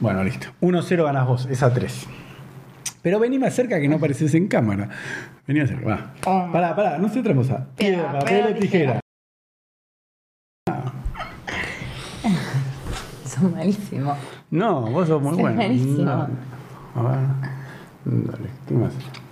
Bueno, listo. 1-0 ganas vos, esa 3. Pero vení más cerca que no apareces en cámara. Vení más cerca, va. Oh. Pará, pará, no sé otra cosa. Piedra, Piedra, papel o tijera. Son malísimos. No, vos sos muy Soy bueno. malísimo. No. A ver. Dale, ¿qué más?